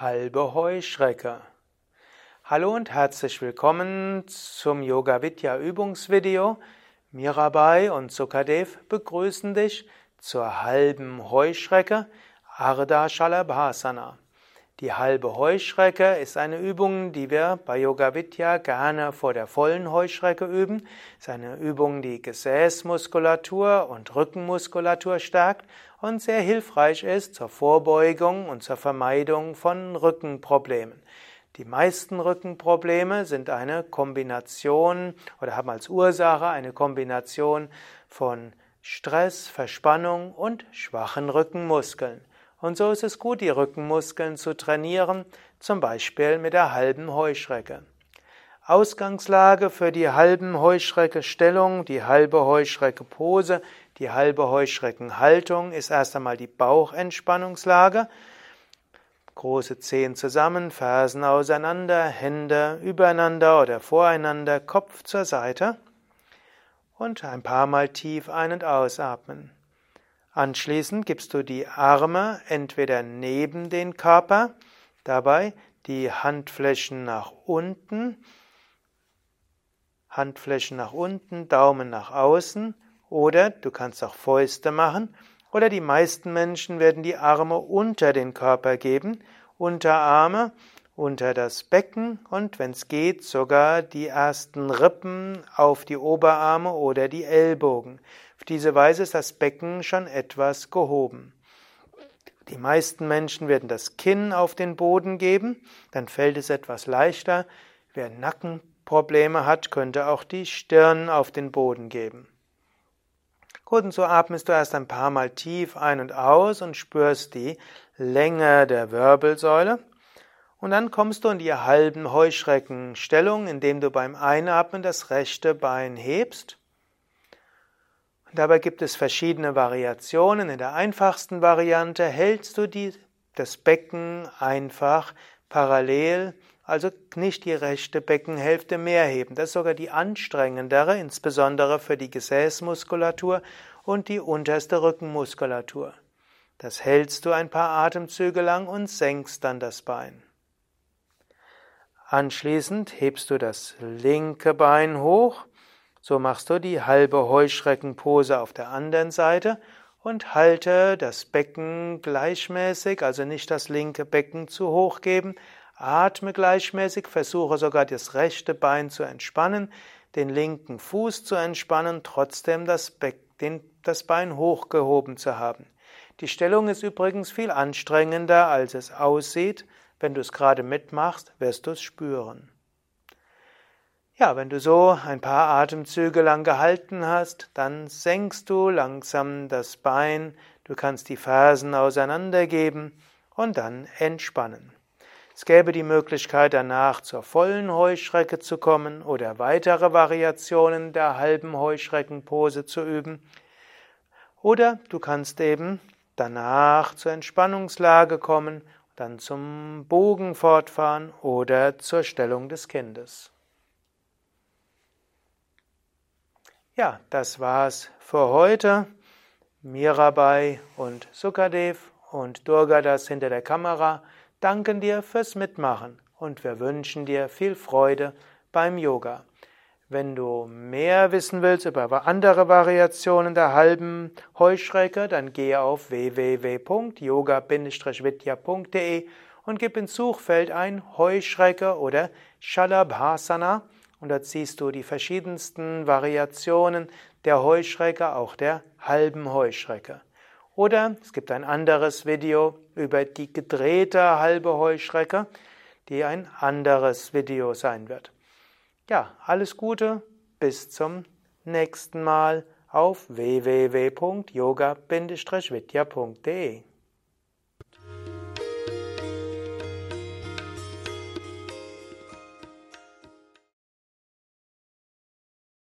Halbe Heuschrecke. Hallo und herzlich willkommen zum Yoga Vidya Übungsvideo. Mirabai und Sukadev begrüßen dich zur halben Heuschrecke Ardha Shalabhasana. Die halbe Heuschrecke ist eine Übung, die wir bei Yoga Vidya gerne vor der vollen Heuschrecke üben. Es ist eine Übung, die Gesäßmuskulatur und Rückenmuskulatur stärkt und sehr hilfreich ist zur Vorbeugung und zur Vermeidung von Rückenproblemen. Die meisten Rückenprobleme sind eine Kombination oder haben als Ursache eine Kombination von Stress, Verspannung und schwachen Rückenmuskeln. Und so ist es gut, die Rückenmuskeln zu trainieren, zum Beispiel mit der halben Heuschrecke. Ausgangslage für die halben Heuschrecke Stellung, die halbe Heuschrecke Pose, die halbe Heuschreckenhaltung ist erst einmal die Bauchentspannungslage. Große Zehen zusammen, Fersen auseinander, Hände übereinander oder voreinander, Kopf zur Seite und ein paar Mal tief ein- und ausatmen. Anschließend gibst du die Arme entweder neben den Körper, dabei die Handflächen nach unten, Handflächen nach unten, Daumen nach außen, oder du kannst auch Fäuste machen, oder die meisten Menschen werden die Arme unter den Körper geben, Unterarme unter das Becken und wenn es geht sogar die ersten Rippen auf die Oberarme oder die Ellbogen. Auf diese Weise ist das Becken schon etwas gehoben. Die meisten Menschen werden das Kinn auf den Boden geben, dann fällt es etwas leichter. Wer Nackenprobleme hat, könnte auch die Stirn auf den Boden geben. Gut, und so atmest du erst ein paar Mal tief ein und aus und spürst die Länge der Wirbelsäule. Und dann kommst du in die halben Heuschreckenstellung, indem du beim Einatmen das rechte Bein hebst. Und dabei gibt es verschiedene Variationen. In der einfachsten Variante hältst du die, das Becken einfach parallel, also nicht die rechte Beckenhälfte mehr heben. Das ist sogar die anstrengendere, insbesondere für die Gesäßmuskulatur und die unterste Rückenmuskulatur. Das hältst du ein paar Atemzüge lang und senkst dann das Bein. Anschließend hebst du das linke Bein hoch, so machst du die halbe Heuschreckenpose auf der anderen Seite und halte das Becken gleichmäßig, also nicht das linke Becken zu hoch geben, atme gleichmäßig, versuche sogar das rechte Bein zu entspannen, den linken Fuß zu entspannen, trotzdem das, Be den, das Bein hochgehoben zu haben. Die Stellung ist übrigens viel anstrengender, als es aussieht, wenn du es gerade mitmachst, wirst du es spüren. Ja, wenn du so ein paar Atemzüge lang gehalten hast, dann senkst du langsam das Bein, du kannst die Fersen auseinandergeben und dann entspannen. Es gäbe die Möglichkeit danach zur vollen Heuschrecke zu kommen oder weitere Variationen der halben Heuschreckenpose zu üben. Oder du kannst eben danach zur Entspannungslage kommen dann zum Bogen fortfahren oder zur Stellung des Kindes. Ja, das war's für heute. Mirabai und Sukadev und Durgadas hinter der Kamera danken dir fürs Mitmachen und wir wünschen dir viel Freude beim Yoga. Wenn du mehr wissen willst über andere Variationen der halben Heuschrecke, dann gehe auf www.yoga-vidya.de und gib ins Suchfeld ein Heuschrecke oder Shalabhasana und dort siehst du die verschiedensten Variationen der Heuschrecke, auch der halben Heuschrecke. Oder es gibt ein anderes Video über die gedrehte halbe Heuschrecke, die ein anderes Video sein wird. Ja, alles Gute, bis zum nächsten Mal auf www.yoga-vidya.de